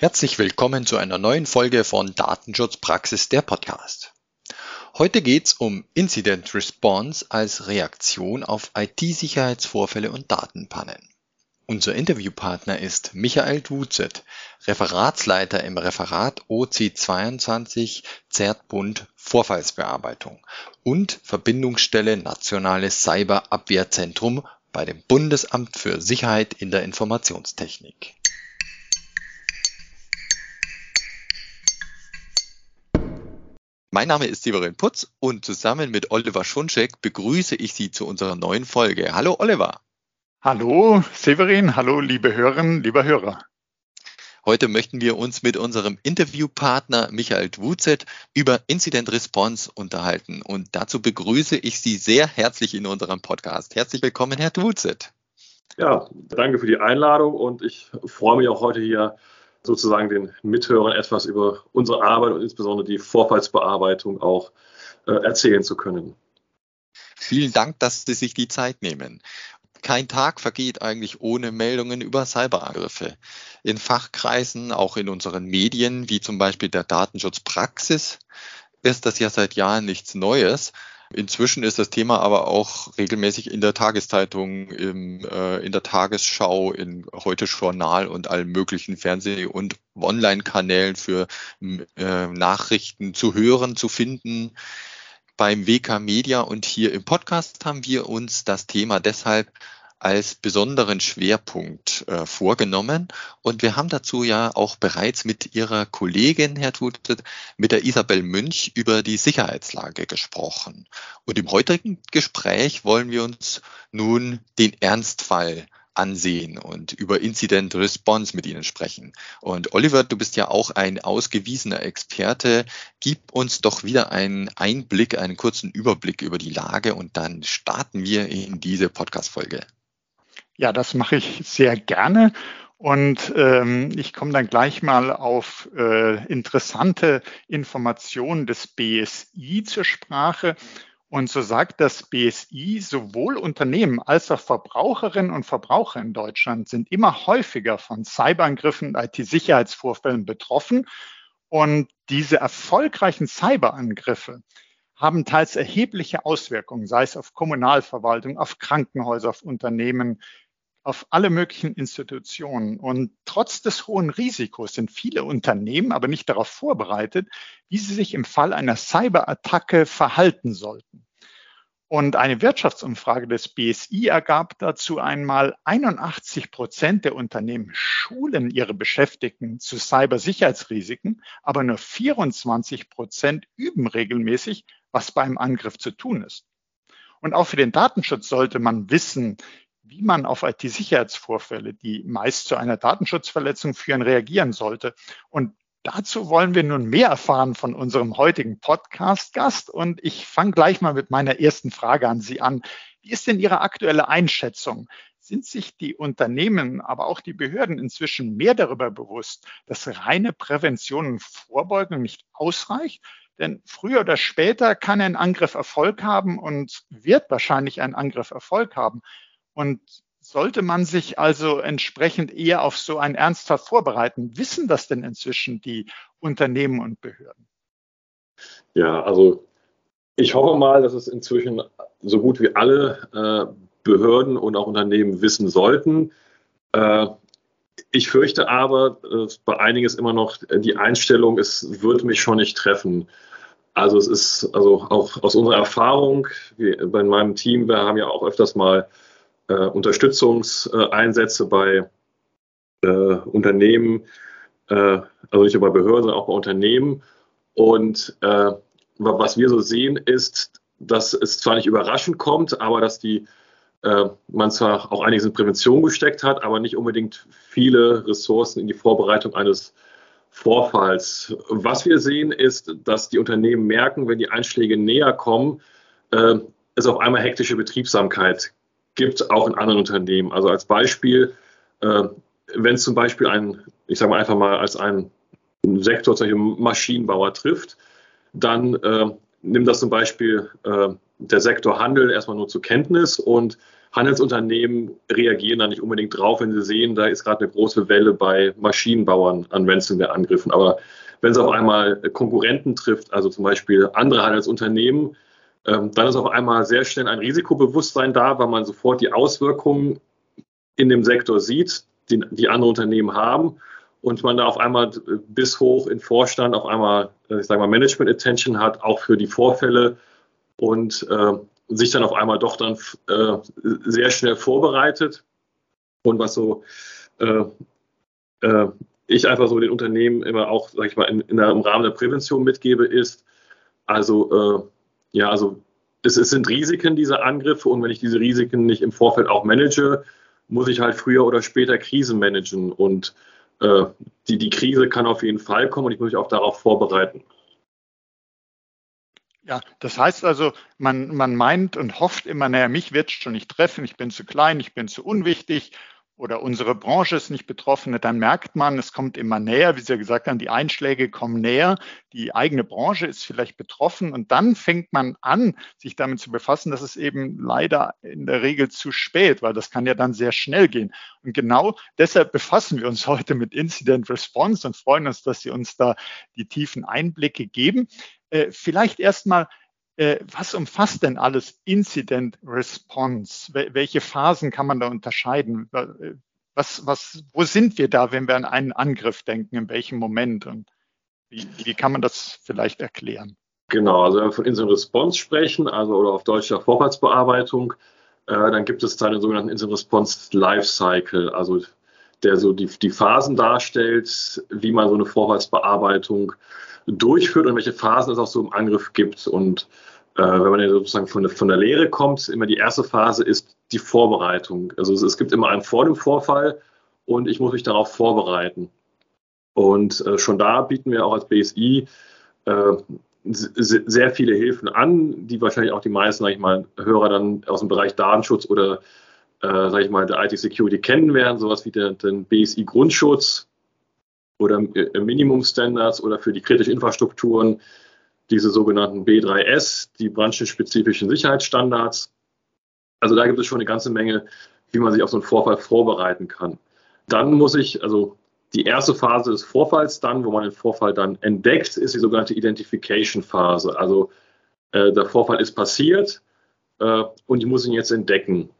Herzlich willkommen zu einer neuen Folge von Datenschutzpraxis der Podcast. Heute geht's um Incident Response als Reaktion auf IT-Sicherheitsvorfälle und Datenpannen. Unser Interviewpartner ist Michael Duzet, Referatsleiter im Referat OC22 Zertbund Vorfallsbearbeitung und Verbindungsstelle Nationales Cyberabwehrzentrum bei dem Bundesamt für Sicherheit in der Informationstechnik. Mein Name ist Severin Putz und zusammen mit Oliver Schunschek begrüße ich Sie zu unserer neuen Folge. Hallo Oliver. Hallo Severin, hallo liebe Hörerinnen, lieber Hörer. Heute möchten wir uns mit unserem Interviewpartner Michael Dwuzet über Incident Response unterhalten und dazu begrüße ich Sie sehr herzlich in unserem Podcast. Herzlich willkommen, Herr Dwuzet. Ja, danke für die Einladung und ich freue mich auch heute hier sozusagen den Mithörern etwas über unsere Arbeit und insbesondere die Vorfallsbearbeitung auch äh, erzählen zu können. Vielen Dank, dass Sie sich die Zeit nehmen. Kein Tag vergeht eigentlich ohne Meldungen über Cyberangriffe. In Fachkreisen, auch in unseren Medien, wie zum Beispiel der Datenschutzpraxis, ist das ja seit Jahren nichts Neues. Inzwischen ist das Thema aber auch regelmäßig in der Tageszeitung, im, äh, in der Tagesschau, in heute Journal und allen möglichen Fernseh- und Online-Kanälen für äh, Nachrichten zu hören, zu finden. Beim WK Media und hier im Podcast haben wir uns das Thema deshalb als besonderen Schwerpunkt äh, vorgenommen. Und wir haben dazu ja auch bereits mit Ihrer Kollegin, Herr Tutet, mit der Isabel Münch über die Sicherheitslage gesprochen. Und im heutigen Gespräch wollen wir uns nun den Ernstfall ansehen und über Incident Response mit Ihnen sprechen. Und Oliver, du bist ja auch ein ausgewiesener Experte. Gib uns doch wieder einen Einblick, einen kurzen Überblick über die Lage und dann starten wir in diese Podcast-Folge. Ja, das mache ich sehr gerne. Und ähm, ich komme dann gleich mal auf äh, interessante Informationen des BSI zur Sprache. Und so sagt das BSI, sowohl Unternehmen als auch Verbraucherinnen und Verbraucher in Deutschland sind immer häufiger von Cyberangriffen und IT-Sicherheitsvorfällen betroffen. Und diese erfolgreichen Cyberangriffe haben teils erhebliche Auswirkungen, sei es auf Kommunalverwaltung, auf Krankenhäuser, auf Unternehmen, auf alle möglichen Institutionen. Und trotz des hohen Risikos sind viele Unternehmen aber nicht darauf vorbereitet, wie sie sich im Fall einer Cyberattacke verhalten sollten. Und eine Wirtschaftsumfrage des BSI ergab dazu einmal, 81 Prozent der Unternehmen schulen ihre Beschäftigten zu Cybersicherheitsrisiken, aber nur 24 Prozent üben regelmäßig, was beim Angriff zu tun ist. Und auch für den Datenschutz sollte man wissen, wie man auf IT-Sicherheitsvorfälle, die meist zu einer Datenschutzverletzung führen, reagieren sollte. Und dazu wollen wir nun mehr erfahren von unserem heutigen Podcast-Gast. Und ich fange gleich mal mit meiner ersten Frage an Sie an. Wie ist denn Ihre aktuelle Einschätzung? Sind sich die Unternehmen, aber auch die Behörden inzwischen mehr darüber bewusst, dass reine Prävention und Vorbeugung nicht ausreicht? Denn früher oder später kann ein Angriff Erfolg haben und wird wahrscheinlich ein Angriff Erfolg haben. Und sollte man sich also entsprechend eher auf so einen Ernstfall vorbereiten? Wissen das denn inzwischen die Unternehmen und Behörden? Ja, also ich hoffe mal, dass es inzwischen so gut wie alle äh, Behörden und auch Unternehmen wissen sollten. Äh, ich fürchte aber, äh, bei einiges immer noch die Einstellung, es wird mich schon nicht treffen. Also es ist also auch aus unserer Erfahrung, wie bei meinem Team, wir haben ja auch öfters mal äh, Unterstützungseinsätze bei äh, Unternehmen, äh, also nicht nur bei Behörden, sondern auch bei Unternehmen. Und äh, was wir so sehen, ist, dass es zwar nicht überraschend kommt, aber dass die äh, man zwar auch einiges in Prävention gesteckt hat, aber nicht unbedingt viele Ressourcen in die Vorbereitung eines Vorfalls. Was wir sehen, ist, dass die Unternehmen merken, wenn die Einschläge näher kommen, äh, es auf einmal hektische Betriebsamkeit gibt, auch in anderen Unternehmen. Also als Beispiel, äh, wenn zum Beispiel ein, ich sage mal einfach mal, als ein Sektor, zum Beispiel Maschinenbauer trifft, dann äh, nimmt das zum Beispiel äh, der Sektor Handel erstmal nur zur Kenntnis und Handelsunternehmen reagieren da nicht unbedingt drauf, wenn sie sehen, da ist gerade eine große Welle bei Maschinenbauern an Ransomware-Angriffen. Aber wenn es auf einmal Konkurrenten trifft, also zum Beispiel andere Handelsunternehmen, ähm, dann ist auf einmal sehr schnell ein Risikobewusstsein da, weil man sofort die Auswirkungen in dem Sektor sieht, die, die andere Unternehmen haben und man da auf einmal bis hoch in Vorstand auf einmal, äh, ich sage mal, Management Attention hat, auch für die Vorfälle und äh, sich dann auf einmal doch dann äh, sehr schnell vorbereitet. Und was so äh, äh, ich einfach so den Unternehmen immer auch, sage ich mal, in, in der, im Rahmen der Prävention mitgebe, ist, also äh, ja, also es, es sind Risiken dieser Angriffe. Und wenn ich diese Risiken nicht im Vorfeld auch manage, muss ich halt früher oder später Krisen managen. Und äh, die, die Krise kann auf jeden Fall kommen und ich muss mich auch darauf vorbereiten. Ja, das heißt also, man, man meint und hofft immer, naja, mich wird es schon nicht treffen, ich bin zu klein, ich bin zu unwichtig oder unsere Branche ist nicht betroffen, dann merkt man, es kommt immer näher, wie Sie ja gesagt haben, die Einschläge kommen näher, die eigene Branche ist vielleicht betroffen und dann fängt man an, sich damit zu befassen, das ist eben leider in der Regel zu spät, weil das kann ja dann sehr schnell gehen. Und genau deshalb befassen wir uns heute mit Incident Response und freuen uns, dass Sie uns da die tiefen Einblicke geben. Äh, vielleicht erstmal, was umfasst denn alles Incident Response? Welche Phasen kann man da unterscheiden? Äh, was, was, wo sind wir da, wenn wir an einen Angriff denken? In welchem Moment? Und wie, wie kann man das vielleicht erklären? Genau, also wenn wir von Incident Response sprechen, also oder auf Deutsch der Vorfallsbearbeitung, äh, dann gibt es da den sogenannten Incident Response Lifecycle, also der so die, die Phasen darstellt, wie man so eine Vorfallsbearbeitung durchführt und welche Phasen es auch so im Angriff gibt. Und äh, wenn man ja sozusagen von, von der Lehre kommt, immer die erste Phase ist die Vorbereitung. Also es, es gibt immer einen vor dem Vorfall und ich muss mich darauf vorbereiten. Und äh, schon da bieten wir auch als BSI äh, sehr viele Hilfen an, die wahrscheinlich auch die meisten, sag ich mal, Hörer dann aus dem Bereich Datenschutz oder, äh, sage ich mal, der IT-Security kennen werden, sowas wie der, den BSI-Grundschutz oder äh, Minimum-Standards oder für die kritischen Infrastrukturen diese sogenannten B3S, die branchenspezifischen Sicherheitsstandards. Also da gibt es schon eine ganze Menge, wie man sich auf so einen Vorfall vorbereiten kann. Dann muss ich, also die erste Phase des Vorfalls dann, wo man den Vorfall dann entdeckt, ist die sogenannte Identification-Phase. Also äh, der Vorfall ist passiert äh, und ich muss ihn jetzt entdecken.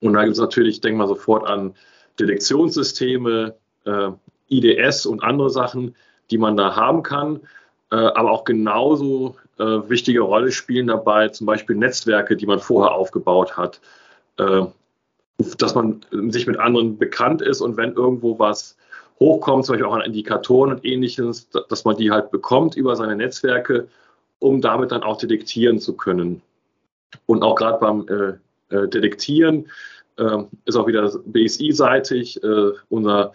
Und da gibt es natürlich, ich denke mal sofort an Detektionssysteme, äh, IDS und andere Sachen, die man da haben kann. Äh, aber auch genauso äh, wichtige Rolle spielen dabei zum Beispiel Netzwerke, die man vorher aufgebaut hat. Äh, dass man sich mit anderen bekannt ist und wenn irgendwo was hochkommt, zum Beispiel auch an Indikatoren und ähnliches, dass man die halt bekommt über seine Netzwerke, um damit dann auch detektieren zu können. Und auch gerade beim äh, äh, Detektieren äh, ist auch wieder BSI-seitig unser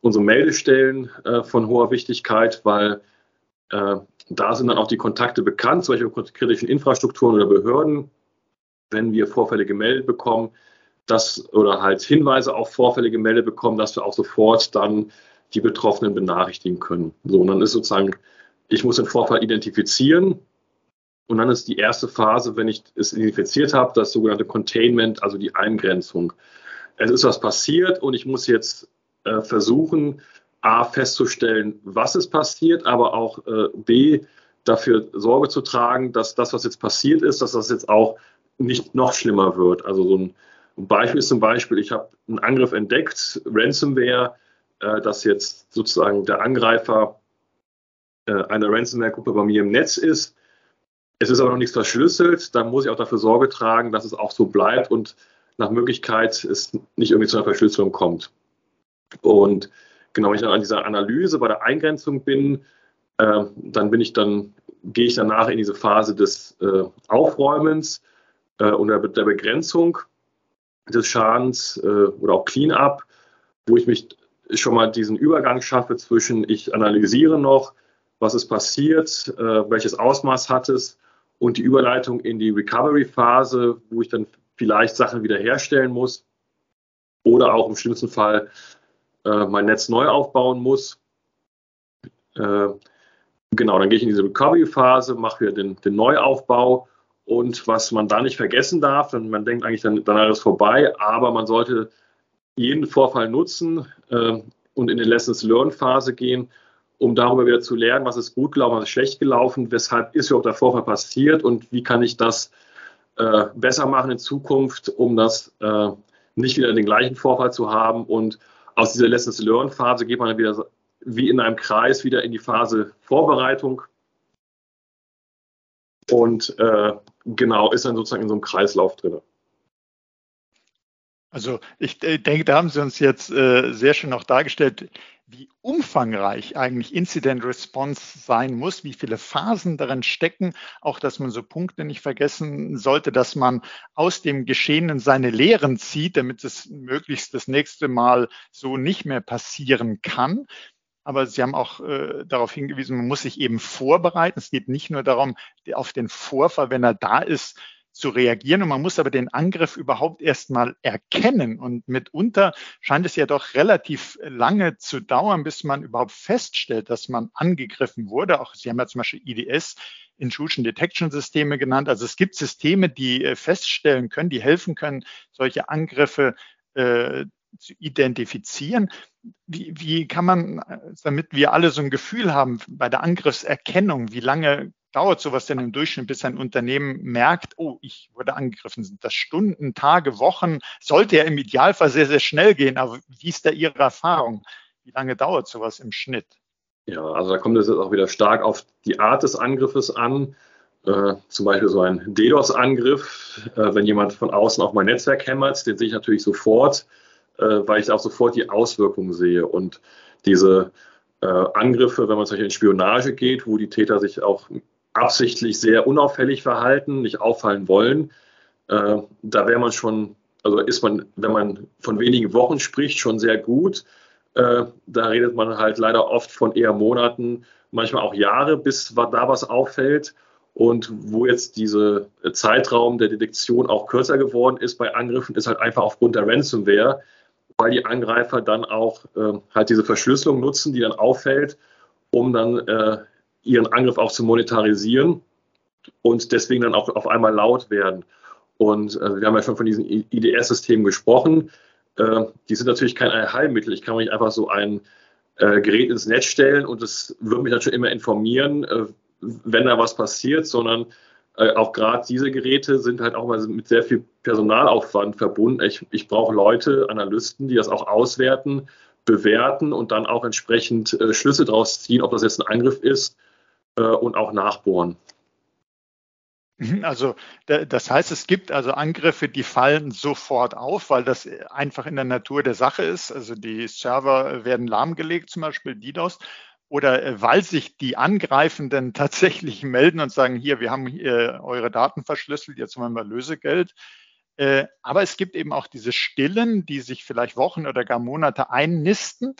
unsere Meldestellen äh, von hoher Wichtigkeit, weil äh, da sind dann auch die Kontakte bekannt, zum Beispiel kritischen Infrastrukturen oder Behörden, wenn wir Vorfälle gemeldet bekommen, dass, oder halt Hinweise auf Vorfälle gemeldet bekommen, dass wir auch sofort dann die Betroffenen benachrichtigen können. So, und dann ist sozusagen, ich muss den Vorfall identifizieren und dann ist die erste Phase, wenn ich es identifiziert habe, das sogenannte Containment, also die Eingrenzung. Es ist was passiert und ich muss jetzt äh, versuchen, A, festzustellen, was ist passiert, aber auch äh, B, dafür Sorge zu tragen, dass das, was jetzt passiert ist, dass das jetzt auch nicht noch schlimmer wird. Also so ein Beispiel ist zum Beispiel, ich habe einen Angriff entdeckt, Ransomware, äh, dass jetzt sozusagen der Angreifer äh, einer Ransomware-Gruppe bei mir im Netz ist. Es ist aber noch nichts verschlüsselt, dann muss ich auch dafür Sorge tragen, dass es auch so bleibt und nach Möglichkeit es nicht irgendwie zu einer Verschlüsselung kommt. Und genau, wenn ich dann an dieser Analyse bei der Eingrenzung bin, äh, dann bin ich dann, gehe ich danach in diese Phase des äh, Aufräumens äh, und der, der, Begrenzung des Schadens äh, oder auch Cleanup, wo ich mich schon mal diesen Übergang schaffe zwischen ich analysiere noch, was ist passiert, äh, welches Ausmaß hat es und die Überleitung in die Recovery-Phase, wo ich dann vielleicht Sachen wiederherstellen muss oder auch im schlimmsten Fall äh, mein Netz neu aufbauen muss. Äh, genau, dann gehe ich in diese Recovery-Phase, mache wieder den, den Neuaufbau Und was man da nicht vergessen darf, denn man denkt eigentlich, dann, dann ist vorbei, aber man sollte jeden Vorfall nutzen äh, und in die Lessons Learn Phase gehen, um darüber wieder zu lernen, was ist gut gelaufen, was ist schlecht gelaufen, weshalb ist überhaupt der Vorfall passiert und wie kann ich das äh, besser machen in Zukunft, um das äh, nicht wieder den gleichen Vorfall zu haben. Und aus dieser Lessons Learn Phase geht man dann wieder wie in einem Kreis wieder in die Phase Vorbereitung. Und äh, genau, ist dann sozusagen in so einem Kreislauf drin. Also ich äh, denke, da haben Sie uns jetzt äh, sehr schön auch dargestellt, wie umfangreich eigentlich Incident Response sein muss, wie viele Phasen darin stecken, auch dass man so Punkte nicht vergessen sollte, dass man aus dem Geschehenen seine Lehren zieht, damit es möglichst das nächste Mal so nicht mehr passieren kann. Aber Sie haben auch äh, darauf hingewiesen, man muss sich eben vorbereiten. Es geht nicht nur darum, auf den Vorfall, wenn er da ist, zu reagieren. Und man muss aber den Angriff überhaupt erstmal erkennen. Und mitunter scheint es ja doch relativ lange zu dauern, bis man überhaupt feststellt, dass man angegriffen wurde. Auch Sie haben ja zum Beispiel IDS, Intrusion Detection Systeme genannt. Also es gibt Systeme, die äh, feststellen können, die helfen können, solche Angriffe äh, zu identifizieren. Wie, wie kann man, äh, damit wir alle so ein Gefühl haben bei der Angriffserkennung, wie lange dauert sowas denn im Durchschnitt, bis ein Unternehmen merkt, oh, ich wurde angegriffen? Sind das Stunden, Tage, Wochen? Sollte ja im Idealfall sehr, sehr schnell gehen, aber wie ist da Ihre Erfahrung? Wie lange dauert sowas im Schnitt? Ja, also da kommt es jetzt auch wieder stark auf die Art des Angriffes an. Äh, zum Beispiel so ein DDoS-Angriff, äh, wenn jemand von außen auf mein Netzwerk hämmert, den sehe ich natürlich sofort, äh, weil ich auch sofort die Auswirkungen sehe. Und diese äh, Angriffe, wenn man zum Beispiel in Spionage geht, wo die Täter sich auch absichtlich sehr unauffällig verhalten, nicht auffallen wollen. Äh, da wäre man schon, also ist man, wenn man von wenigen Wochen spricht, schon sehr gut. Äh, da redet man halt leider oft von eher Monaten, manchmal auch Jahre, bis da was auffällt. Und wo jetzt dieser Zeitraum der Detektion auch kürzer geworden ist bei Angriffen, ist halt einfach aufgrund der Ransomware, weil die Angreifer dann auch äh, halt diese Verschlüsselung nutzen, die dann auffällt, um dann äh, ihren Angriff auch zu monetarisieren und deswegen dann auch auf einmal laut werden. Und äh, wir haben ja schon von diesen IDS-Systemen gesprochen. Äh, die sind natürlich kein Heilmittel. Ich kann nicht einfach so ein äh, Gerät ins Netz stellen und es wird mich natürlich immer informieren, äh, wenn da was passiert, sondern äh, auch gerade diese Geräte sind halt auch mal mit sehr viel Personalaufwand verbunden. Ich, ich brauche Leute, Analysten, die das auch auswerten, bewerten und dann auch entsprechend äh, Schlüsse daraus ziehen, ob das jetzt ein Angriff ist und auch nachbohren. Mhm, also das heißt, es gibt also Angriffe, die fallen sofort auf, weil das einfach in der Natur der Sache ist. Also die Server werden lahmgelegt, zum Beispiel DDoS, oder äh, weil sich die Angreifenden tatsächlich melden und sagen, hier, wir haben hier eure Daten verschlüsselt, jetzt wollen wir Lösegeld. Äh, aber es gibt eben auch diese Stillen, die sich vielleicht Wochen oder gar Monate einnisten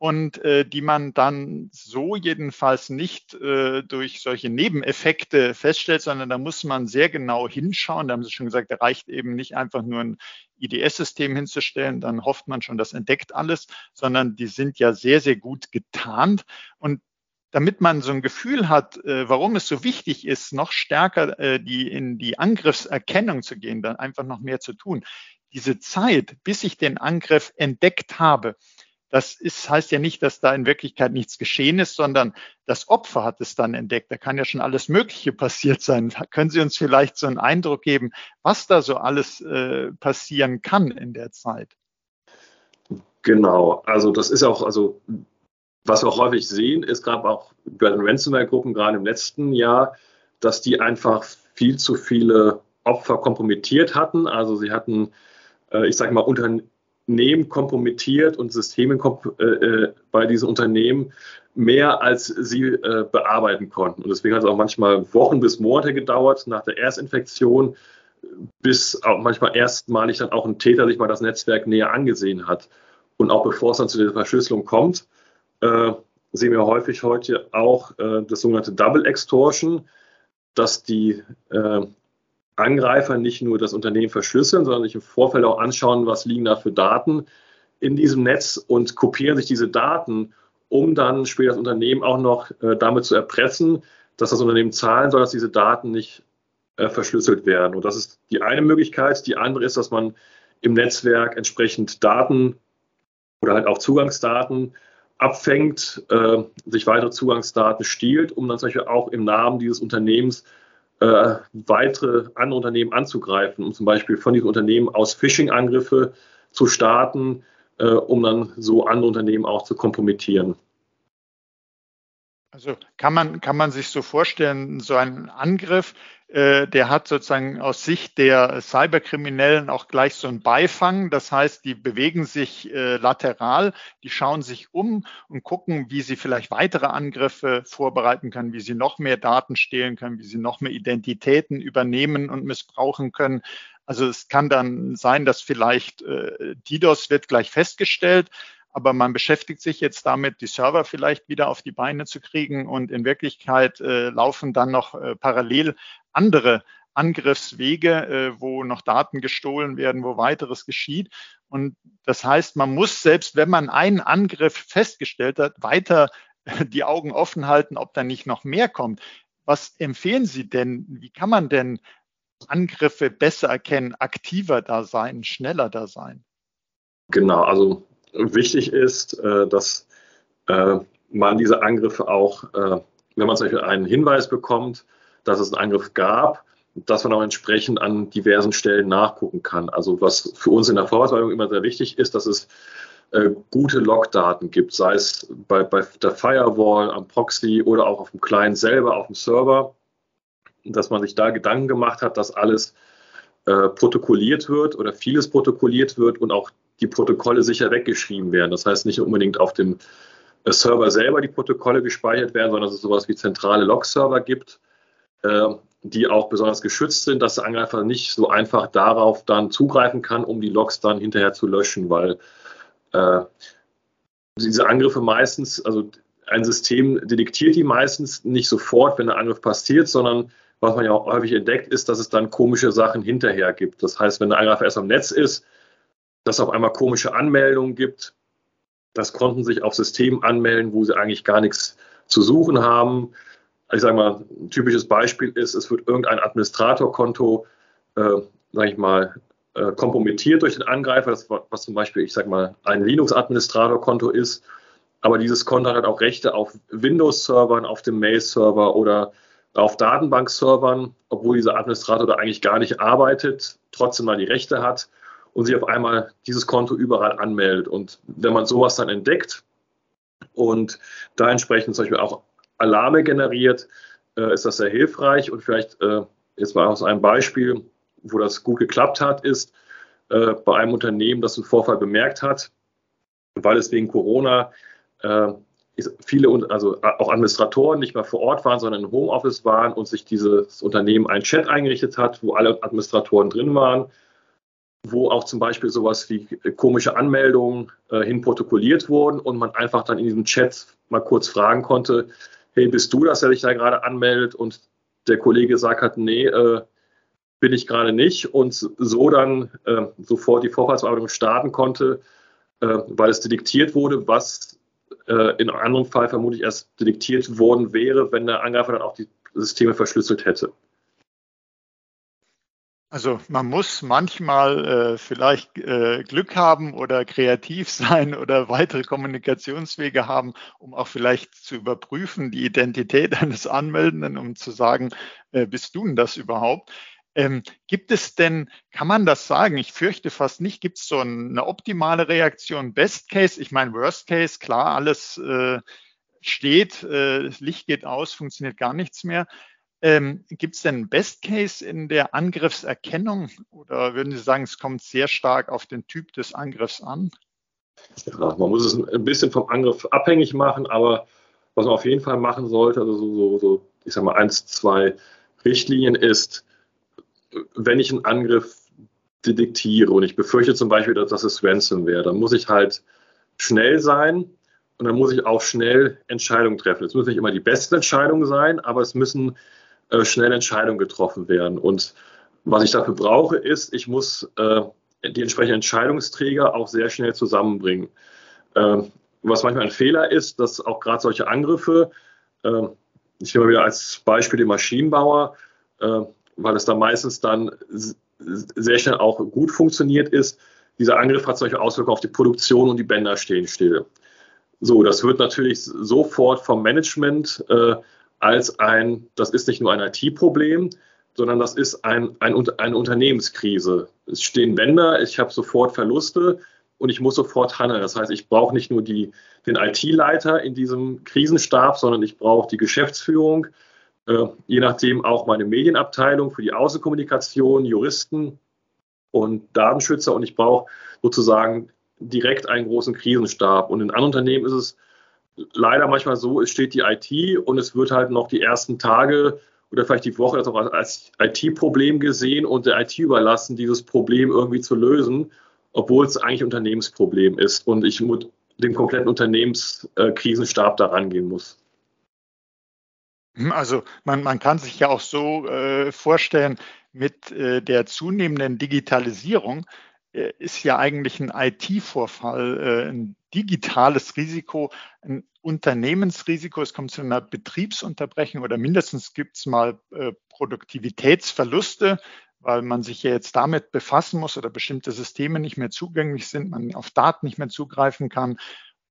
und äh, die man dann so jedenfalls nicht äh, durch solche Nebeneffekte feststellt, sondern da muss man sehr genau hinschauen. Da haben Sie schon gesagt, da reicht eben nicht einfach nur ein IDS-System hinzustellen, dann hofft man schon, das entdeckt alles, sondern die sind ja sehr, sehr gut getarnt. Und damit man so ein Gefühl hat, äh, warum es so wichtig ist, noch stärker äh, die, in die Angriffserkennung zu gehen, dann einfach noch mehr zu tun. Diese Zeit, bis ich den Angriff entdeckt habe, das ist, heißt ja nicht, dass da in Wirklichkeit nichts geschehen ist, sondern das Opfer hat es dann entdeckt. Da kann ja schon alles Mögliche passiert sein. Können Sie uns vielleicht so einen Eindruck geben, was da so alles äh, passieren kann in der Zeit? Genau, also das ist auch, also was wir auch häufig sehen, ist gerade auch bei den Ransomware-Gruppen, gerade im letzten Jahr, dass die einfach viel zu viele Opfer kompromittiert hatten. Also sie hatten, äh, ich sage mal, unter, Unternehmen kompromittiert und Systeme äh, äh, bei diesen Unternehmen mehr, als sie äh, bearbeiten konnten. Und deswegen hat es auch manchmal Wochen bis Monate gedauert nach der Erstinfektion, bis auch manchmal erstmalig dann auch ein Täter sich mal das Netzwerk näher angesehen hat. Und auch bevor es dann zu der Verschlüsselung kommt, sehen wir häufig heute auch das sogenannte Double Extortion, dass die Angreifer nicht nur das Unternehmen verschlüsseln, sondern sich im Vorfeld auch anschauen, was liegen da für Daten in diesem Netz und kopieren sich diese Daten, um dann später das Unternehmen auch noch äh, damit zu erpressen, dass das Unternehmen zahlen soll, dass diese Daten nicht äh, verschlüsselt werden. Und das ist die eine Möglichkeit. Die andere ist, dass man im Netzwerk entsprechend Daten oder halt auch Zugangsdaten abfängt, äh, sich weitere Zugangsdaten stiehlt, um dann zum Beispiel auch im Namen dieses Unternehmens äh, weitere andere Unternehmen anzugreifen, um zum Beispiel von diesem Unternehmen aus Phishing-Angriffe zu starten, äh, um dann so andere Unternehmen auch zu kompromittieren. Also kann man, kann man sich so vorstellen, so ein Angriff, äh, der hat sozusagen aus Sicht der Cyberkriminellen auch gleich so einen Beifang. Das heißt, die bewegen sich äh, lateral, die schauen sich um und gucken, wie sie vielleicht weitere Angriffe vorbereiten können, wie sie noch mehr Daten stehlen können, wie sie noch mehr Identitäten übernehmen und missbrauchen können. Also es kann dann sein, dass vielleicht äh, DDoS wird gleich festgestellt, aber man beschäftigt sich jetzt damit, die Server vielleicht wieder auf die Beine zu kriegen und in Wirklichkeit äh, laufen dann noch äh, parallel andere Angriffswege, äh, wo noch Daten gestohlen werden, wo weiteres geschieht. Und das heißt, man muss selbst, wenn man einen Angriff festgestellt hat, weiter die Augen offen halten, ob da nicht noch mehr kommt. Was empfehlen Sie denn? Wie kann man denn Angriffe besser erkennen, aktiver da sein, schneller da sein? Genau, also wichtig ist, äh, dass äh, man diese Angriffe auch, äh, wenn man zum Beispiel einen Hinweis bekommt, dass es einen Angriff gab, dass man auch entsprechend an diversen Stellen nachgucken kann. Also was für uns in der Vorbereitung immer sehr wichtig ist, dass es gute Logdaten gibt, sei es bei, bei der Firewall, am Proxy oder auch auf dem Client selber, auf dem Server, dass man sich da Gedanken gemacht hat, dass alles äh, protokolliert wird oder vieles protokolliert wird und auch die Protokolle sicher weggeschrieben werden. Das heißt nicht unbedingt auf dem äh, Server selber die Protokolle gespeichert werden, sondern dass es sowas wie zentrale Log-Server gibt, äh, die auch besonders geschützt sind, dass der Angreifer nicht so einfach darauf dann zugreifen kann, um die Logs dann hinterher zu löschen, weil äh, diese Angriffe meistens, also ein System detektiert die meistens nicht sofort, wenn der Angriff passiert, sondern was man ja auch häufig entdeckt, ist, dass es dann komische Sachen hinterher gibt. Das heißt, wenn der Angreifer erst am Netz ist, dass es auf einmal komische Anmeldungen gibt, dass Konten sich auf Systemen anmelden, wo sie eigentlich gar nichts zu suchen haben. Ich sage mal, ein typisches Beispiel ist, es wird irgendein Administratorkonto, äh, sage ich mal, äh, kompromittiert durch den Angreifer, das, was zum Beispiel, ich sage mal, ein Linux-Administratorkonto ist. Aber dieses Konto hat auch Rechte auf Windows-Servern, auf dem Mail-Server oder auf Datenbank-Servern, obwohl dieser Administrator da eigentlich gar nicht arbeitet, trotzdem mal die Rechte hat und sich auf einmal dieses Konto überall anmeldet. Und wenn man sowas dann entdeckt und da entsprechend zum Beispiel auch Alarme generiert, äh, ist das sehr hilfreich. Und vielleicht äh, jetzt mal aus einem Beispiel, wo das gut geklappt hat, ist äh, bei einem Unternehmen, das einen Vorfall bemerkt hat, weil es wegen Corona äh, viele, also auch Administratoren nicht mehr vor Ort waren, sondern im Homeoffice waren und sich dieses Unternehmen einen Chat eingerichtet hat, wo alle Administratoren drin waren wo auch zum Beispiel sowas wie komische Anmeldungen äh, hin protokolliert wurden und man einfach dann in diesem Chat mal kurz fragen konnte, hey, bist du das, der dich da gerade anmeldet? Und der Kollege sagt hat, nee, äh, bin ich gerade nicht. Und so dann äh, sofort die Vorfallsbearbeitung starten konnte, äh, weil es detektiert wurde, was äh, in einem anderen Fall vermutlich erst detektiert worden wäre, wenn der Angreifer dann auch die Systeme verschlüsselt hätte. Also man muss manchmal äh, vielleicht äh, Glück haben oder kreativ sein oder weitere Kommunikationswege haben, um auch vielleicht zu überprüfen die Identität eines Anmeldenden, um zu sagen, äh, bist du denn das überhaupt? Ähm, gibt es denn, kann man das sagen? Ich fürchte fast nicht. Gibt es so eine optimale Reaktion? Best Case, ich meine Worst Case, klar, alles äh, steht, äh, Licht geht aus, funktioniert gar nichts mehr. Ähm, Gibt es denn einen Best Case in der Angriffserkennung oder würden Sie sagen, es kommt sehr stark auf den Typ des Angriffs an? Ja, man muss es ein bisschen vom Angriff abhängig machen, aber was man auf jeden Fall machen sollte, also so, so, so ich sag mal, eins, zwei Richtlinien ist, wenn ich einen Angriff detektiere und ich befürchte zum Beispiel, dass das ist Ransomware, dann muss ich halt schnell sein und dann muss ich auch schnell Entscheidungen treffen. Es müssen nicht immer die besten Entscheidungen sein, aber es müssen äh, schnell Entscheidungen getroffen werden. Und was ich dafür brauche, ist, ich muss äh, die entsprechenden Entscheidungsträger auch sehr schnell zusammenbringen. Äh, was manchmal ein Fehler ist, dass auch gerade solche Angriffe, äh, ich nehme mal wieder als Beispiel den Maschinenbauer, äh, weil es da meistens dann sehr schnell auch gut funktioniert ist. Dieser Angriff hat solche Auswirkungen auf die Produktion und die Bänder stehen still. So, das wird natürlich sofort vom Management äh, als ein, das ist nicht nur ein IT-Problem, sondern das ist ein, ein, eine Unternehmenskrise. Es stehen Bänder, ich habe sofort Verluste und ich muss sofort handeln. Das heißt, ich brauche nicht nur die, den IT-Leiter in diesem Krisenstab, sondern ich brauche die Geschäftsführung, äh, je nachdem auch meine Medienabteilung für die Außenkommunikation, Juristen und Datenschützer und ich brauche sozusagen direkt einen großen Krisenstab. Und in anderen Unternehmen ist es leider manchmal so, es steht die IT und es wird halt noch die ersten Tage oder vielleicht die Woche auch als IT-Problem gesehen und der IT überlassen, dieses Problem irgendwie zu lösen, obwohl es eigentlich Unternehmensproblem ist und ich mit dem kompletten Unternehmenskrisenstab da rangehen muss. Hm, also man, man kann sich ja auch so äh, vorstellen, mit äh, der zunehmenden Digitalisierung äh, ist ja eigentlich ein IT-Vorfall, äh, ein digitales Risiko, ein Unternehmensrisiko. Es kommt zu einer Betriebsunterbrechung oder mindestens gibt es mal äh, Produktivitätsverluste, weil man sich ja jetzt damit befassen muss oder bestimmte Systeme nicht mehr zugänglich sind, man auf Daten nicht mehr zugreifen kann.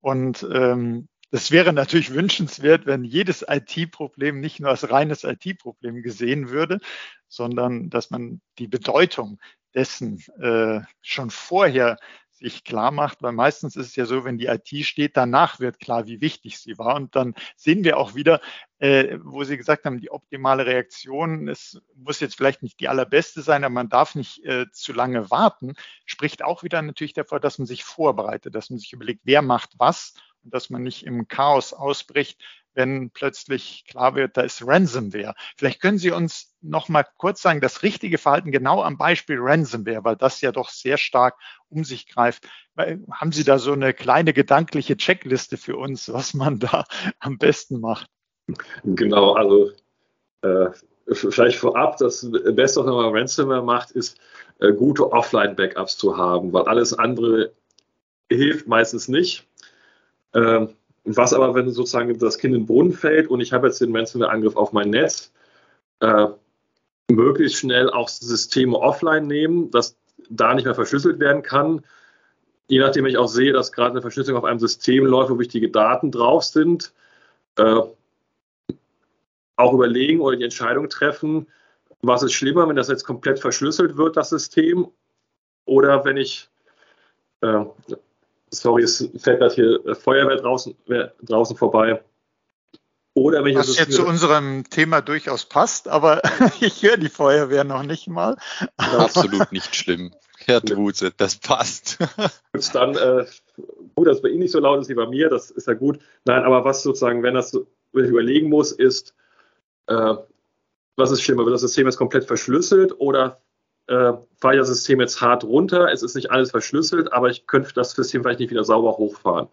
Und ähm, das wäre natürlich wünschenswert, wenn jedes IT-Problem nicht nur als reines IT-Problem gesehen würde, sondern dass man die Bedeutung dessen äh, schon vorher sich klar macht, weil meistens ist es ja so, wenn die IT steht, danach wird klar, wie wichtig sie war. Und dann sehen wir auch wieder, äh, wo Sie gesagt haben, die optimale Reaktion, es muss jetzt vielleicht nicht die allerbeste sein, aber man darf nicht äh, zu lange warten, spricht auch wieder natürlich davor, dass man sich vorbereitet, dass man sich überlegt, wer macht was und dass man nicht im Chaos ausbricht, wenn plötzlich klar wird, da ist Ransomware. Vielleicht können Sie uns noch mal kurz sagen, das richtige Verhalten genau am Beispiel Ransomware, weil das ja doch sehr stark um sich greift. Haben Sie da so eine kleine gedankliche Checkliste für uns, was man da am besten macht? Genau, also äh, vielleicht vorab, das Beste, was man Ransomware macht, ist äh, gute Offline-Backups zu haben, weil alles andere hilft meistens nicht. Ähm, was aber, wenn sozusagen das Kind in den Brunnen fällt und ich habe jetzt den Ransomware-Angriff auf mein Netz, äh, möglichst schnell auch Systeme offline nehmen, dass da nicht mehr verschlüsselt werden kann. Je nachdem ich auch sehe, dass gerade eine Verschlüsselung auf einem System läuft, wo wichtige Daten drauf sind, äh, auch überlegen oder die Entscheidung treffen, was ist schlimmer, wenn das jetzt komplett verschlüsselt wird, das System, oder wenn ich äh, sorry, es fährt gerade hier Feuerwehr draußen, draußen vorbei. Oder wenn ich Was jetzt zu unserem Thema durchaus passt, aber ich höre die Feuerwehr noch nicht mal. Absolut nicht schlimm. Herr Druse, das passt. Und dann, äh, gut, dass es bei Ihnen nicht so laut ist wie bei mir, das ist ja gut. Nein, aber was sozusagen, wenn das, wenn ich überlegen muss, ist, äh, was ist schlimmer, wird das System jetzt komplett verschlüsselt oder äh, fahre ich das System jetzt hart runter. Es ist nicht alles verschlüsselt, aber ich könnte das System vielleicht nicht wieder sauber hochfahren.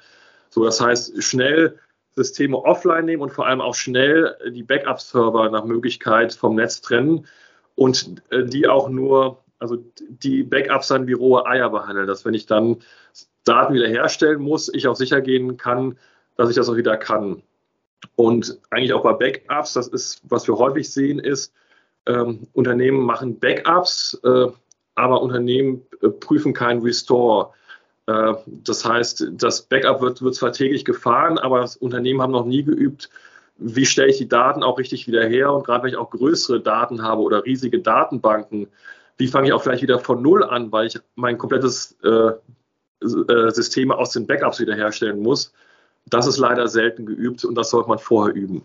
So, das heißt, schnell Systeme offline nehmen und vor allem auch schnell die Backup-Server nach Möglichkeit vom Netz trennen und äh, die auch nur, also die Backups dann wie rohe Eier behandeln, dass wenn ich dann Daten wiederherstellen muss, ich auch sicher gehen kann, dass ich das auch wieder kann. Und eigentlich auch bei Backups, das ist, was wir häufig sehen, ist, ähm, Unternehmen machen Backups, äh, aber Unternehmen äh, prüfen keinen Restore. Äh, das heißt, das Backup wird, wird zwar täglich gefahren, aber das Unternehmen haben noch nie geübt, wie stelle ich die Daten auch richtig wieder her. Und gerade wenn ich auch größere Daten habe oder riesige Datenbanken, wie fange ich auch vielleicht wieder von Null an, weil ich mein komplettes äh, äh System aus den Backups wiederherstellen muss. Das ist leider selten geübt und das sollte man vorher üben.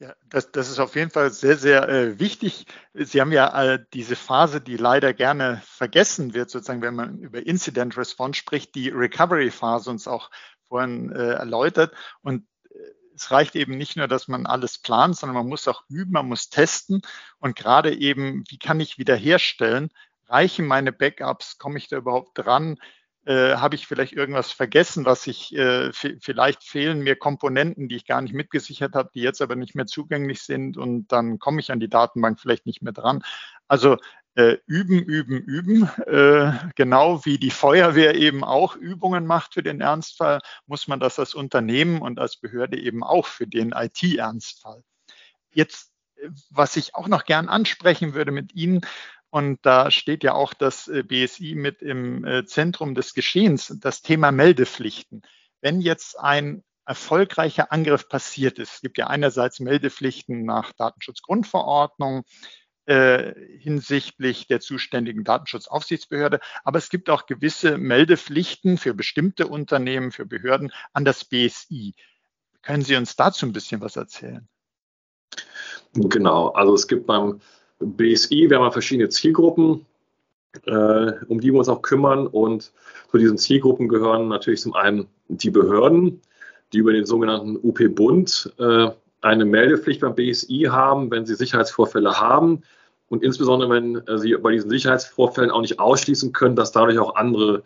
Ja, das, das ist auf jeden Fall sehr, sehr äh, wichtig. Sie haben ja äh, diese Phase, die leider gerne vergessen wird, sozusagen, wenn man über Incident Response spricht, die Recovery-Phase uns auch vorhin äh, erläutert. Und äh, es reicht eben nicht nur, dass man alles plant, sondern man muss auch üben, man muss testen. Und gerade eben, wie kann ich wiederherstellen? Reichen meine Backups? Komme ich da überhaupt dran? Äh, habe ich vielleicht irgendwas vergessen, was ich, äh, vielleicht fehlen mir Komponenten, die ich gar nicht mitgesichert habe, die jetzt aber nicht mehr zugänglich sind und dann komme ich an die Datenbank vielleicht nicht mehr dran. Also äh, üben, üben, üben. Äh, genau wie die Feuerwehr eben auch Übungen macht für den Ernstfall, muss man das als Unternehmen und als Behörde eben auch für den IT-Ernstfall. Jetzt was ich auch noch gern ansprechen würde mit Ihnen, und da steht ja auch das äh, BSI mit im äh, Zentrum des Geschehens, das Thema Meldepflichten. Wenn jetzt ein erfolgreicher Angriff passiert ist, es gibt ja einerseits Meldepflichten nach Datenschutzgrundverordnung äh, hinsichtlich der zuständigen Datenschutzaufsichtsbehörde, aber es gibt auch gewisse Meldepflichten für bestimmte Unternehmen, für Behörden an das BSI. Können Sie uns dazu ein bisschen was erzählen? Genau, also es gibt beim BSI, wir haben verschiedene Zielgruppen, äh, um die wir uns auch kümmern. Und zu diesen Zielgruppen gehören natürlich zum einen die Behörden, die über den sogenannten UP-Bund äh, eine Meldepflicht beim BSI haben, wenn sie Sicherheitsvorfälle haben. Und insbesondere, wenn äh, sie bei diesen Sicherheitsvorfällen auch nicht ausschließen können, dass dadurch auch andere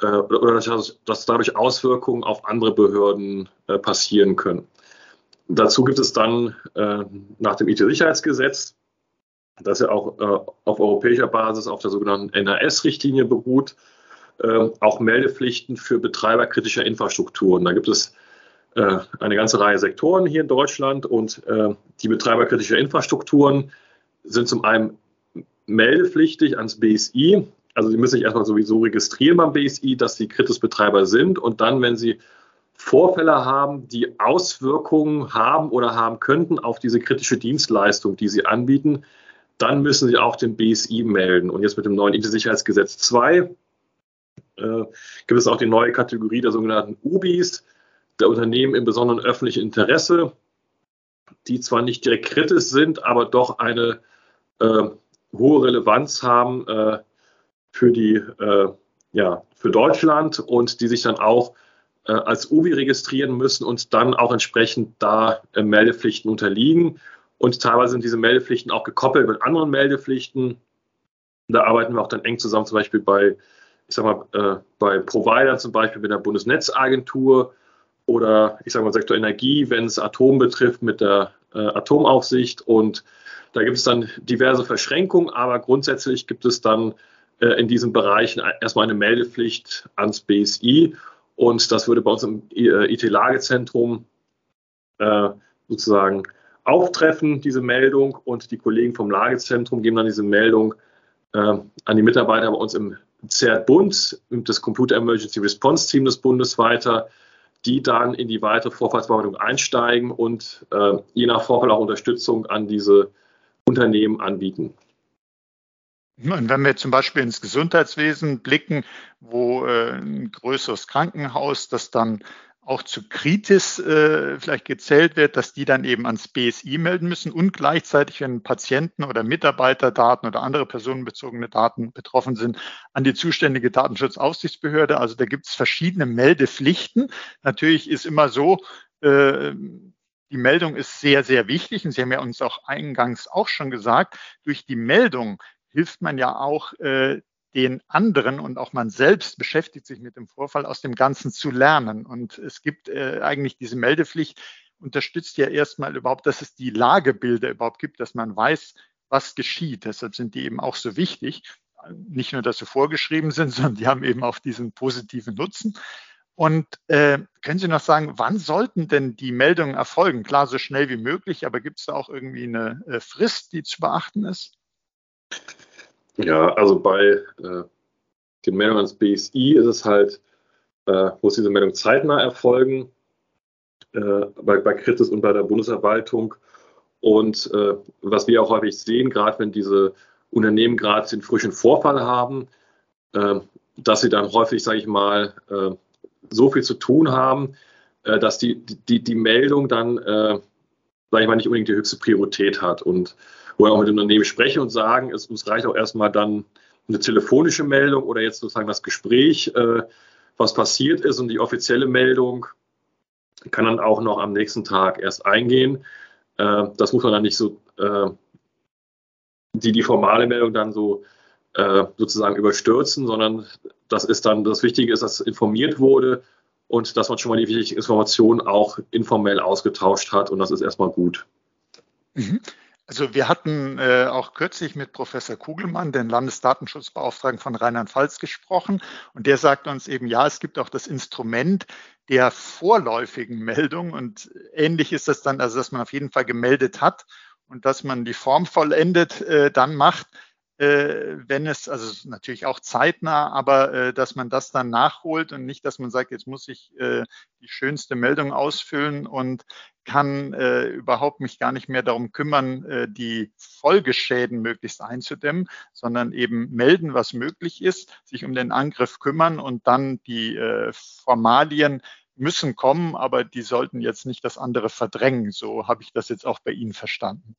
äh, oder dass, dass, dadurch Auswirkungen auf andere Behörden äh, passieren können. Dazu gibt es dann äh, nach dem IT-Sicherheitsgesetz das ja auch äh, auf europäischer Basis auf der sogenannten NAS-Richtlinie beruht, äh, auch Meldepflichten für Betreiber kritischer Infrastrukturen. Da gibt es äh, eine ganze Reihe Sektoren hier in Deutschland und äh, die Betreiber kritischer Infrastrukturen sind zum einen meldepflichtig ans BSI. Also sie müssen sich erstmal sowieso registrieren beim BSI, dass sie Kritisbetreiber sind und dann, wenn sie Vorfälle haben, die Auswirkungen haben oder haben könnten auf diese kritische Dienstleistung, die sie anbieten, dann müssen Sie auch den BSI melden. Und jetzt mit dem neuen IT-Sicherheitsgesetz 2 äh, gibt es auch die neue Kategorie der sogenannten UBIs, der Unternehmen im besonderen öffentlichen Interesse, die zwar nicht direkt kritisch sind, aber doch eine äh, hohe Relevanz haben äh, für die äh, ja, für Deutschland und die sich dann auch äh, als UBI registrieren müssen und dann auch entsprechend da äh, Meldepflichten unterliegen. Und teilweise sind diese Meldepflichten auch gekoppelt mit anderen Meldepflichten. Da arbeiten wir auch dann eng zusammen, zum Beispiel bei, ich sag mal, äh, bei Providern, zum Beispiel mit der Bundesnetzagentur oder ich sage mal Sektor Energie, wenn es Atom betrifft, mit der äh, Atomaufsicht. Und da gibt es dann diverse Verschränkungen, aber grundsätzlich gibt es dann äh, in diesen Bereichen erstmal eine Meldepflicht ans BSI. Und das würde bei uns im äh, IT-Lagezentrum äh, sozusagen auftreffen, diese Meldung, und die Kollegen vom Lagezentrum geben dann diese Meldung äh, an die Mitarbeiter bei uns im CERT-Bund, das Computer Emergency Response Team des Bundes weiter, die dann in die weitere Vorfallsbearbeitung einsteigen und äh, je nach Vorfall auch Unterstützung an diese Unternehmen anbieten. Und wenn wir zum Beispiel ins Gesundheitswesen blicken, wo äh, ein größeres Krankenhaus, das dann auch zu Kritis äh, vielleicht gezählt wird, dass die dann eben ans BSI melden müssen und gleichzeitig, wenn Patienten oder Mitarbeiterdaten oder andere personenbezogene Daten betroffen sind, an die zuständige Datenschutzaufsichtsbehörde. Also da gibt es verschiedene Meldepflichten. Natürlich ist immer so, äh, die Meldung ist sehr, sehr wichtig und Sie haben ja uns auch eingangs auch schon gesagt, durch die Meldung hilft man ja auch äh, den anderen und auch man selbst beschäftigt sich mit dem Vorfall aus dem Ganzen zu lernen. Und es gibt äh, eigentlich diese Meldepflicht, unterstützt ja erstmal überhaupt, dass es die Lagebilder überhaupt gibt, dass man weiß, was geschieht. Deshalb sind die eben auch so wichtig. Nicht nur, dass sie vorgeschrieben sind, sondern die haben eben auch diesen positiven Nutzen. Und äh, können Sie noch sagen, wann sollten denn die Meldungen erfolgen? Klar, so schnell wie möglich, aber gibt es da auch irgendwie eine äh, Frist, die zu beachten ist? Ja, also bei äh, den Meldungen ans BSI ist es halt, äh, muss diese Meldung zeitnah erfolgen, äh, bei, bei Kritis und bei der Bundesverwaltung. Und äh, was wir auch häufig sehen, gerade wenn diese Unternehmen gerade den frischen Vorfall haben, äh, dass sie dann häufig, sage ich mal, äh, so viel zu tun haben, äh, dass die, die, die Meldung dann, äh, sage ich mal, nicht unbedingt die höchste Priorität hat. Und wir auch mit dem Unternehmen sprechen und sagen, es uns reicht auch erstmal dann eine telefonische Meldung oder jetzt sozusagen das Gespräch, äh, was passiert ist und die offizielle Meldung kann dann auch noch am nächsten Tag erst eingehen. Äh, das muss man dann nicht so, äh, die, die formale Meldung dann so äh, sozusagen überstürzen, sondern das ist dann, das Wichtige ist, dass informiert wurde und dass man schon mal die wichtigen Informationen auch informell ausgetauscht hat und das ist erstmal gut. Mhm. Also wir hatten äh, auch kürzlich mit Professor Kugelmann, den Landesdatenschutzbeauftragten von Rheinland-Pfalz, gesprochen. Und der sagt uns eben, ja, es gibt auch das Instrument der vorläufigen Meldung. Und ähnlich ist das dann, also dass man auf jeden Fall gemeldet hat. und dass man die Form vollendet äh, dann macht, wenn es, also natürlich auch zeitnah, aber äh, dass man das dann nachholt und nicht, dass man sagt, jetzt muss ich äh, die schönste Meldung ausfüllen und kann äh, überhaupt mich gar nicht mehr darum kümmern, äh, die Folgeschäden möglichst einzudämmen, sondern eben melden, was möglich ist, sich um den Angriff kümmern und dann die äh, Formalien müssen kommen, aber die sollten jetzt nicht das andere verdrängen. So habe ich das jetzt auch bei Ihnen verstanden.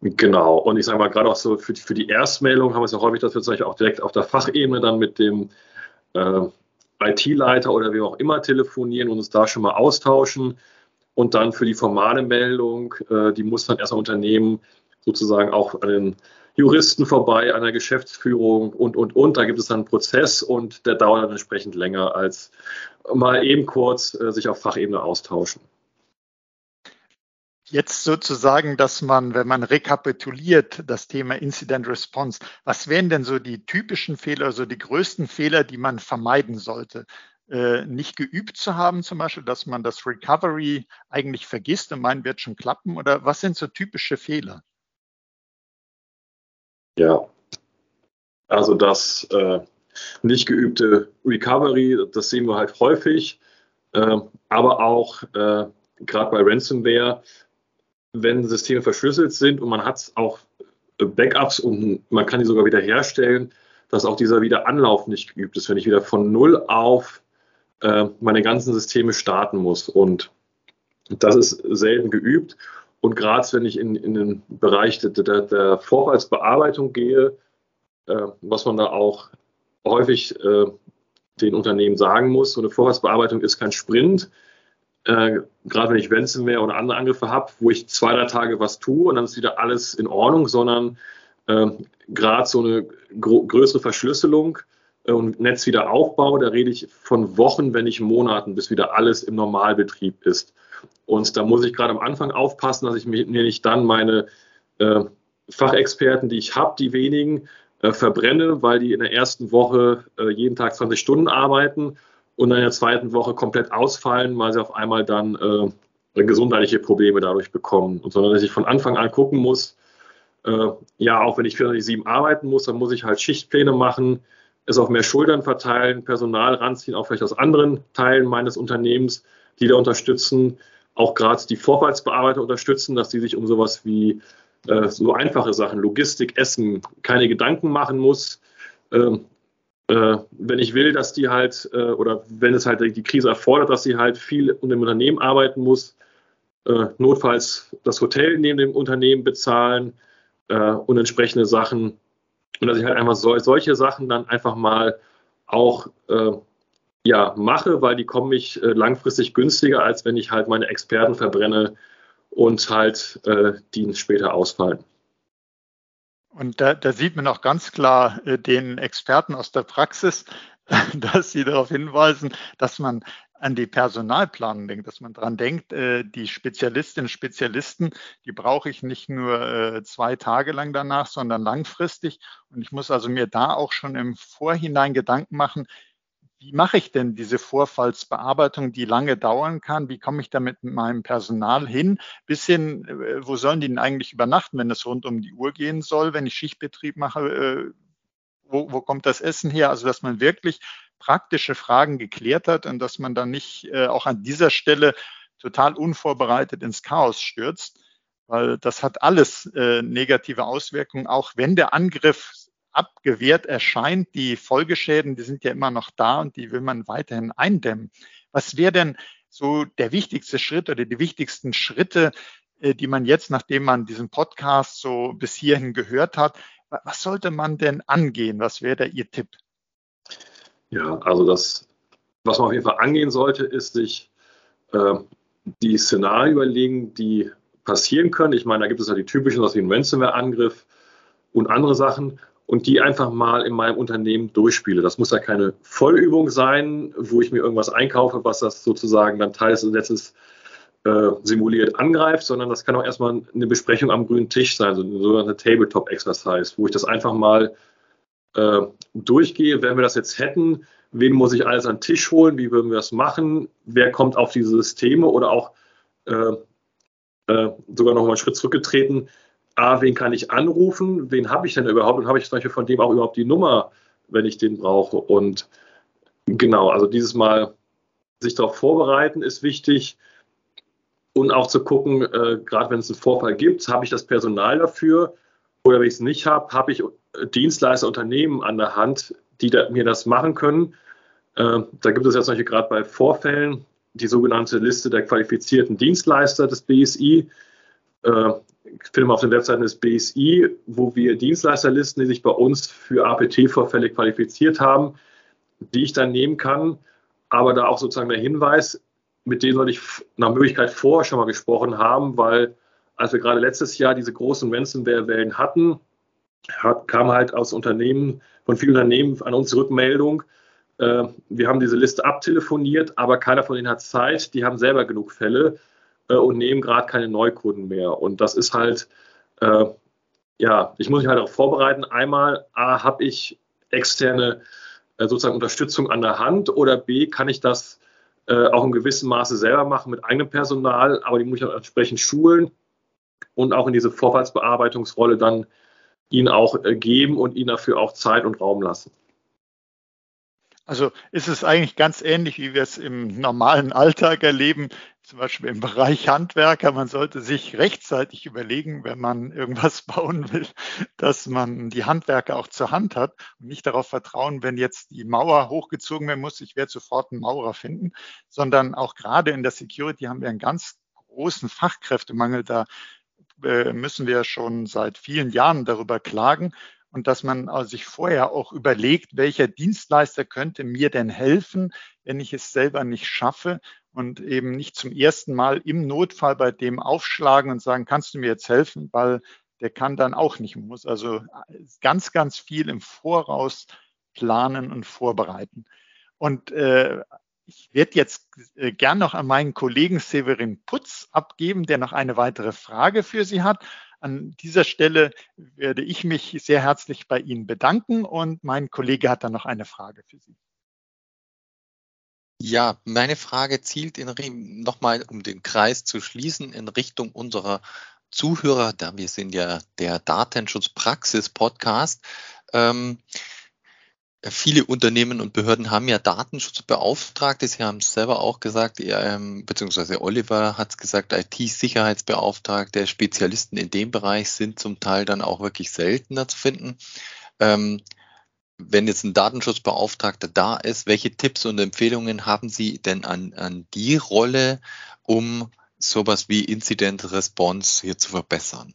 Genau, und ich sage mal, gerade auch so für, für die Erstmeldung haben wir es ja häufig, dass wir zum Beispiel auch direkt auf der Fachebene dann mit dem äh, IT-Leiter oder wie auch immer telefonieren und uns da schon mal austauschen. Und dann für die formale Meldung, äh, die muss dann erst ein Unternehmen sozusagen auch an den Juristen vorbei, an der Geschäftsführung und, und, und. Da gibt es dann einen Prozess und der dauert dann entsprechend länger als mal eben kurz äh, sich auf Fachebene austauschen. Jetzt sozusagen, dass man, wenn man rekapituliert, das Thema Incident Response, was wären denn so die typischen Fehler, so die größten Fehler, die man vermeiden sollte? Äh, nicht geübt zu haben, zum Beispiel, dass man das Recovery eigentlich vergisst und meint, wird schon klappen? Oder was sind so typische Fehler? Ja, also das äh, nicht geübte Recovery, das sehen wir halt häufig, äh, aber auch äh, gerade bei Ransomware wenn Systeme verschlüsselt sind und man hat auch äh, Backups und man kann die sogar wieder herstellen, dass auch dieser Wiederanlauf nicht geübt ist, wenn ich wieder von Null auf äh, meine ganzen Systeme starten muss. Und das ist selten geübt. Und gerade wenn ich in, in den Bereich der, der, Vorfallsbearbeitung gehe, äh, was man da auch häufig äh, den Unternehmen sagen muss, so eine Vorfallsbearbeitung ist kein Sprint, äh, gerade wenn ich Ransomware oder andere Angriffe habe, wo ich zwei, drei Tage was tue und dann ist wieder alles in Ordnung, sondern äh, gerade so eine größere Verschlüsselung äh, und Netzwiederaufbau, da rede ich von Wochen, wenn nicht Monaten, bis wieder alles im Normalbetrieb ist. Und da muss ich gerade am Anfang aufpassen, dass ich mir nicht dann meine äh, Fachexperten, die ich habe, die wenigen, äh, verbrenne, weil die in der ersten Woche äh, jeden Tag 20 Stunden arbeiten und in der zweiten Woche komplett ausfallen, weil sie auf einmal dann äh, gesundheitliche Probleme dadurch bekommen. Und sondern dass ich von Anfang an gucken muss, äh, ja, auch wenn ich 24-7 arbeiten muss, dann muss ich halt Schichtpläne machen, es auf mehr Schultern verteilen, Personal ranziehen, auch vielleicht aus anderen Teilen meines Unternehmens, die da unterstützen, auch gerade die Vorfallsbearbeiter unterstützen, dass die sich um sowas wie äh, so einfache Sachen, Logistik, Essen, keine Gedanken machen muss. Ähm, äh, wenn ich will, dass die halt, äh, oder wenn es halt die Krise erfordert, dass sie halt viel in dem Unternehmen arbeiten muss, äh, notfalls das Hotel neben dem Unternehmen bezahlen äh, und entsprechende Sachen. Und dass ich halt einfach so, solche Sachen dann einfach mal auch äh, ja, mache, weil die kommen mich äh, langfristig günstiger, als wenn ich halt meine Experten verbrenne und halt die später ausfallen. Und da, da sieht man auch ganz klar äh, den Experten aus der Praxis, dass sie darauf hinweisen, dass man an die Personalplanung denkt, dass man daran denkt, äh, die Spezialistinnen und Spezialisten, die brauche ich nicht nur äh, zwei Tage lang danach, sondern langfristig. Und ich muss also mir da auch schon im Vorhinein Gedanken machen, wie mache ich denn diese Vorfallsbearbeitung, die lange dauern kann? Wie komme ich da mit meinem Personal hin? Bis hin, äh, wo sollen die denn eigentlich übernachten, wenn es rund um die Uhr gehen soll, wenn ich Schichtbetrieb mache? Äh, wo, wo kommt das Essen her? Also, dass man wirklich praktische Fragen geklärt hat und dass man dann nicht äh, auch an dieser Stelle total unvorbereitet ins Chaos stürzt, weil das hat alles negative Auswirkungen, auch wenn der Angriff abgewehrt erscheint. Die Folgeschäden, die sind ja immer noch da und die will man weiterhin eindämmen. Was wäre denn so der wichtigste Schritt oder die wichtigsten Schritte, äh, die man jetzt, nachdem man diesen Podcast so bis hierhin gehört hat, was sollte man denn angehen? Was wäre da Ihr Tipp? Ja, also das, was man auf jeden Fall angehen sollte, ist sich äh, die Szenarien überlegen, die passieren können. Ich meine, da gibt es ja die typischen, was wie ein Ransomware-Angriff und andere Sachen und die einfach mal in meinem Unternehmen durchspiele. Das muss ja keine Vollübung sein, wo ich mir irgendwas einkaufe, was das sozusagen dann Teil des Netzes äh, simuliert angreift, sondern das kann auch erstmal eine Besprechung am grünen Tisch sein, so eine sogenannte Tabletop-Exercise, wo ich das einfach mal äh, durchgehe. Wenn wir das jetzt hätten, wen muss ich alles an den Tisch holen? Wie würden wir das machen? Wer kommt auf diese Systeme? Oder auch äh, äh sogar noch mal einen Schritt zurückgetreten, A, wen kann ich anrufen, wen habe ich denn überhaupt und habe ich zum Beispiel von dem auch überhaupt die Nummer, wenn ich den brauche. Und genau, also dieses Mal sich darauf vorbereiten ist wichtig und auch zu gucken, äh, gerade wenn es einen Vorfall gibt, habe ich das Personal dafür oder wenn ich es nicht habe, habe ich Dienstleister, Unternehmen an der Hand, die da, mir das machen können. Äh, da gibt es jetzt zum gerade bei Vorfällen die sogenannte Liste der qualifizierten Dienstleister des BSI. Äh, findet man auf den Webseiten des BSI, wo wir Dienstleister listen, die sich bei uns für APT-Vorfälle qualifiziert haben, die ich dann nehmen kann. Aber da auch sozusagen der Hinweis, mit denen sollte ich nach Möglichkeit vorher schon mal gesprochen haben, weil als wir gerade letztes Jahr diese großen Ransomware-Wellen hatten, hat, kam halt aus Unternehmen, von vielen Unternehmen an uns Rückmeldung, äh, wir haben diese Liste abtelefoniert, aber keiner von denen hat Zeit, die haben selber genug Fälle äh, und nehmen gerade keine Neukunden mehr. Und das ist halt, äh, ja, ich muss mich halt auch vorbereiten. Einmal, A, habe ich externe äh, sozusagen Unterstützung an der Hand oder B, kann ich das äh, auch in gewissem Maße selber machen mit eigenem Personal, aber die muss ich auch entsprechend schulen und auch in diese Vorfallsbearbeitungsrolle dann ihnen auch äh, geben und ihnen dafür auch Zeit und Raum lassen. Also ist es eigentlich ganz ähnlich, wie wir es im normalen Alltag erleben, zum Beispiel im Bereich Handwerker. Man sollte sich rechtzeitig überlegen, wenn man irgendwas bauen will, dass man die Handwerker auch zur Hand hat und nicht darauf vertrauen, wenn jetzt die Mauer hochgezogen werden muss, ich werde sofort einen Maurer finden, sondern auch gerade in der Security haben wir einen ganz großen Fachkräftemangel. Da äh, müssen wir schon seit vielen Jahren darüber klagen und dass man also sich vorher auch überlegt, welcher Dienstleister könnte mir denn helfen, wenn ich es selber nicht schaffe und eben nicht zum ersten Mal im Notfall bei dem aufschlagen und sagen, kannst du mir jetzt helfen, weil der kann dann auch nicht, man muss also ganz, ganz viel im Voraus planen und vorbereiten. Und äh, ich werde jetzt äh, gern noch an meinen Kollegen Severin Putz abgeben, der noch eine weitere Frage für Sie hat. An dieser Stelle werde ich mich sehr herzlich bei Ihnen bedanken und mein Kollege hat dann noch eine Frage für Sie. Ja, meine Frage zielt in, nochmal, um den Kreis zu schließen, in Richtung unserer Zuhörer, da wir sind ja der Datenschutzpraxis-Podcast. Ähm, viele Unternehmen und Behörden haben ja Datenschutzbeauftragte. Sie haben es selber auch gesagt, ähm, beziehungsweise Oliver hat es gesagt, IT-Sicherheitsbeauftragte, Spezialisten in dem Bereich sind zum Teil dann auch wirklich seltener zu finden. Ähm, wenn jetzt ein Datenschutzbeauftragter da ist, welche Tipps und Empfehlungen haben Sie denn an, an die Rolle, um sowas wie Incident Response hier zu verbessern?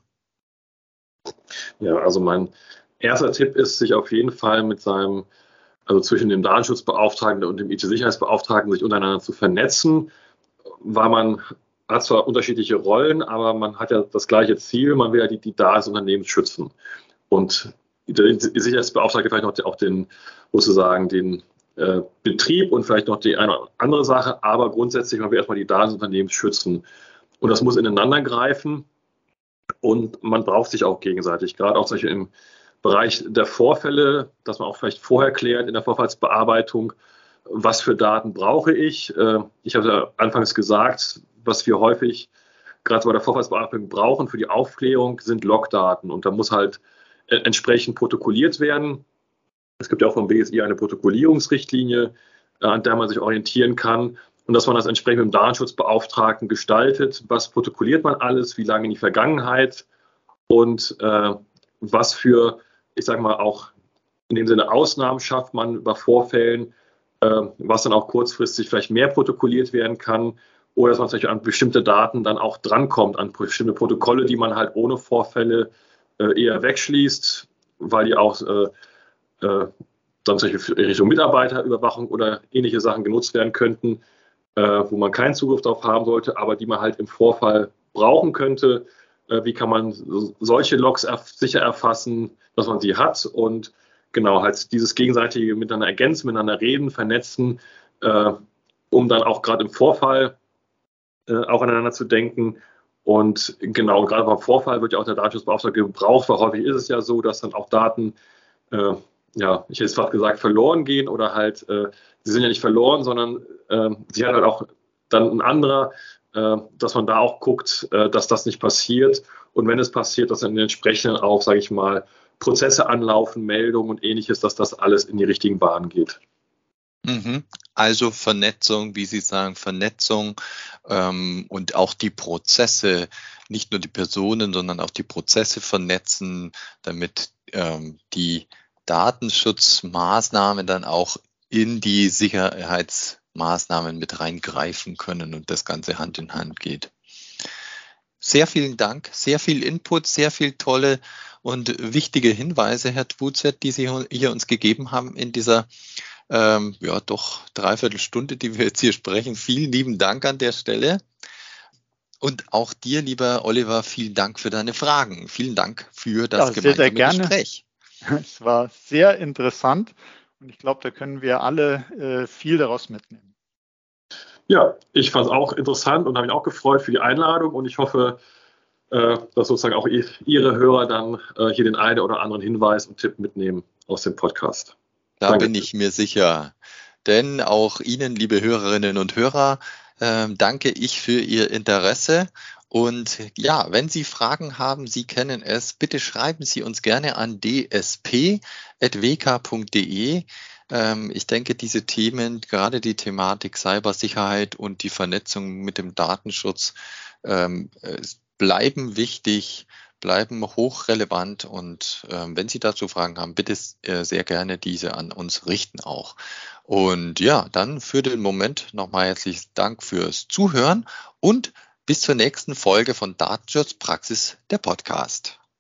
Ja, also mein erster Tipp ist, sich auf jeden Fall mit seinem, also zwischen dem Datenschutzbeauftragten und dem IT-Sicherheitsbeauftragten sich untereinander zu vernetzen, weil man hat zwar unterschiedliche Rollen, aber man hat ja das gleiche Ziel, man will ja die, die Daten des Unternehmens schützen. Und der Sicherheitsbeauftragte vielleicht noch auch den, sozusagen den äh, Betrieb und vielleicht noch die eine oder andere Sache, aber grundsätzlich man will erstmal die Daten des Unternehmens schützen. Und das muss ineinander greifen und man braucht sich auch gegenseitig, gerade auch solche im Bereich der Vorfälle, dass man auch vielleicht vorher klärt in der Vorfallsbearbeitung, was für Daten brauche ich. Äh, ich habe ja anfangs gesagt, was wir häufig gerade bei der Vorfallsbearbeitung brauchen für die Aufklärung, sind Logdaten. Und da muss halt äh, entsprechend protokolliert werden. Es gibt ja auch vom BSI eine Protokollierungsrichtlinie, äh, an der man sich orientieren kann. Und dass man das entsprechend mit dem Datenschutzbeauftragten gestaltet. Was protokolliert man alles? Wie lange in die Vergangenheit? Und äh, was für ich sage mal, auch in dem Sinne Ausnahmen schafft man bei Vorfällen, äh, was dann auch kurzfristig vielleicht mehr protokolliert werden kann oder dass man vielleicht an bestimmte Daten dann auch drankommt, an bestimmte Protokolle, die man halt ohne Vorfälle äh, eher wegschließt, weil die auch äh, äh dann zum Beispiel Richtung Mitarbeiterüberwachung oder ähnliche Sachen genutzt werden könnten, äh, wo man keinen Zugriff darauf haben sollte, aber die man halt im Vorfall brauchen könnte. Äh, wie kann man solche Logs sicher erfassen? Dass man sie hat und genau halt dieses gegenseitige miteinander ergänzen, miteinander reden, vernetzen, äh, um dann auch gerade im Vorfall äh, auch aneinander zu denken. Und genau, gerade beim Vorfall wird ja auch der Datenschutzbeauftragte gebraucht, weil häufig ist es ja so, dass dann auch Daten, äh, ja, ich hätte es fast gesagt, verloren gehen oder halt, äh, sie sind ja nicht verloren, sondern äh, sie hat halt auch dann ein anderer, äh, dass man da auch guckt, dass das nicht passiert Und wenn es passiert, dass dann den entsprechenden auch, sage ich mal, Prozesse anlaufen, Meldungen und ähnliches, dass das alles in die richtigen Bahnen geht. Mhm. Also Vernetzung, wie Sie sagen, Vernetzung ähm, und auch die Prozesse, nicht nur die Personen, sondern auch die Prozesse vernetzen, damit ähm, die Datenschutzmaßnahmen dann auch in die Sicherheitsmaßnahmen mit reingreifen können und das Ganze Hand in Hand geht. Sehr vielen Dank, sehr viel Input, sehr viel tolle und wichtige Hinweise, Herr Twuzet, die Sie hier uns gegeben haben in dieser ähm, ja doch dreiviertel Stunde, die wir jetzt hier sprechen. Vielen lieben Dank an der Stelle. Und auch dir, lieber Oliver, vielen Dank für deine Fragen. Vielen Dank für das ja, gemeinsame sehr, sehr gerne. Gespräch. Es war sehr interessant und ich glaube, da können wir alle äh, viel daraus mitnehmen. Ja, ich fand es auch interessant und habe mich auch gefreut für die Einladung und ich hoffe, äh, dass sozusagen auch Ihre Hörer dann äh, hier den einen oder anderen Hinweis und Tipp mitnehmen aus dem Podcast. Da Danke. bin ich mir sicher. Denn auch Ihnen, liebe Hörerinnen und Hörer, äh, danke ich für Ihr Interesse. Und ja, wenn Sie Fragen haben, Sie kennen es, bitte schreiben Sie uns gerne an dsp.wk.de. Ähm, ich denke, diese Themen, gerade die Thematik Cybersicherheit und die Vernetzung mit dem Datenschutz, ähm, bleiben wichtig bleiben hochrelevant und äh, wenn Sie dazu Fragen haben, bitte äh, sehr gerne diese an uns richten auch. Und ja, dann für den Moment nochmal herzlichen Dank fürs Zuhören und bis zur nächsten Folge von Datenschutzpraxis, der Podcast.